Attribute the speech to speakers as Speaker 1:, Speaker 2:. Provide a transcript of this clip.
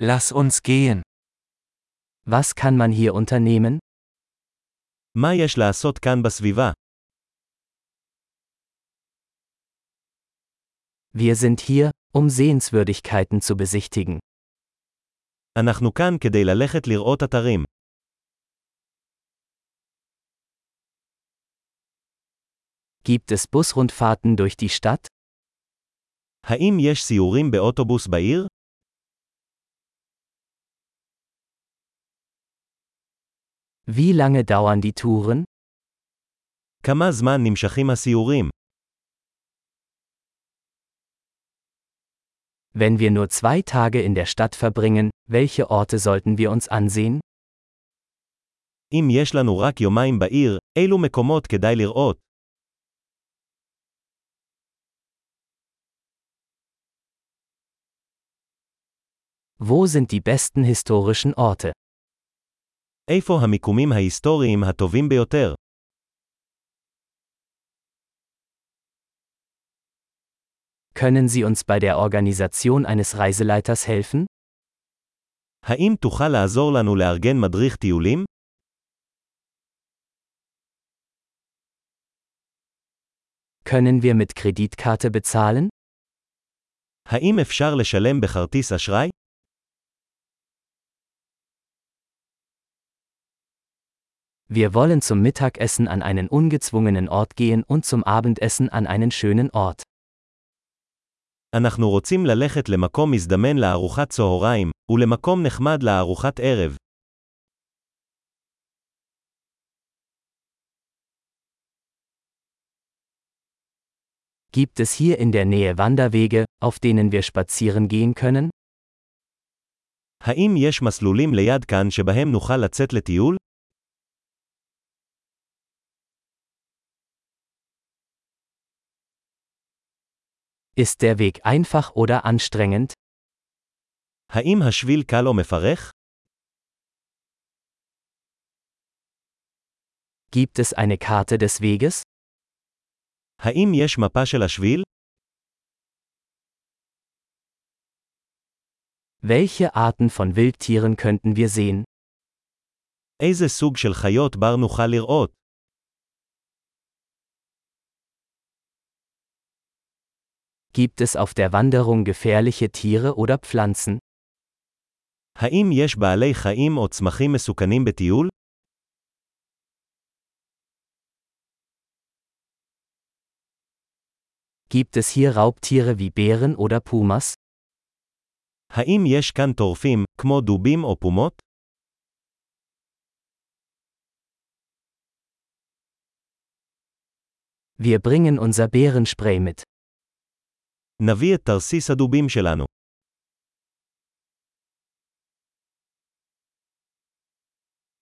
Speaker 1: Lass uns gehen.
Speaker 2: Was kann man hier unternehmen?
Speaker 3: מה יש לעשות כאן בסביבה?
Speaker 2: Wir sind hier, um Sehenswürdigkeiten zu besichtigen.
Speaker 3: אנחנו כאן כדי ללכת לראות אתרים.
Speaker 2: Gibt es Busrundfahrten durch die Stadt?
Speaker 3: האם יש סיורים באוטובוס בעיר?
Speaker 2: Wie lange dauern die Touren?
Speaker 3: כמה זמן נמשכים הסיורים?
Speaker 2: Wenn wir nur zwei Tage in der Stadt verbringen, welche Orte sollten wir uns ansehen?
Speaker 3: אם יש לנו רק יומיים בעיר, אילו מקומות כדאי לראות?
Speaker 2: Wo sind die besten historischen Orte?
Speaker 3: איפה המיקומים ההיסטוריים הטובים ביותר?
Speaker 2: Können Sie uns bei der Organisation eines Reiseleiters helfen?
Speaker 3: האם תוכל לעזור לנו לארגן מדריך טיולים?
Speaker 2: Können wir mit Kreditkarte bezahlen?
Speaker 3: האם אפשר לשלם בכרטיס אשראי?
Speaker 2: Wir wollen zum Mittagessen an einen ungezwungenen Ort gehen und zum Abendessen an einen schönen Ort.
Speaker 3: אנחנו רוצים ללכת למקום מזדמן לארוחת צהריים, ולמקום נחמד לארוחת ערב.
Speaker 2: Gibt es hier in der Nähe Wanderwege, auf denen wir spazieren gehen können?
Speaker 3: האם יש מסלולים ליד כאן שבהם נוכל לצאת לטיול?
Speaker 2: Ist der Weg einfach oder anstrengend?
Speaker 3: האם השביל קל או מפרך?
Speaker 2: Gibt es eine Karte des Weges?
Speaker 3: האם יש מפה של השביל?
Speaker 2: Welche Arten von Wildtieren könnten wir sehen?
Speaker 3: איזה סוג של חיות בר נוכל לראות?
Speaker 2: Gibt es auf der Wanderung gefährliche Tiere oder Pflanzen?
Speaker 3: האם יש בעלי חיים או צמחים מסוכנים בטיול?
Speaker 2: Gibt es hier Raubtiere wie Bären oder Pumas?
Speaker 3: האם יש כאן טורפים, כמו דובים או פומות?
Speaker 2: Wir bringen unser Bärenspray mit.
Speaker 3: נביא את תרסיס הדובים שלנו.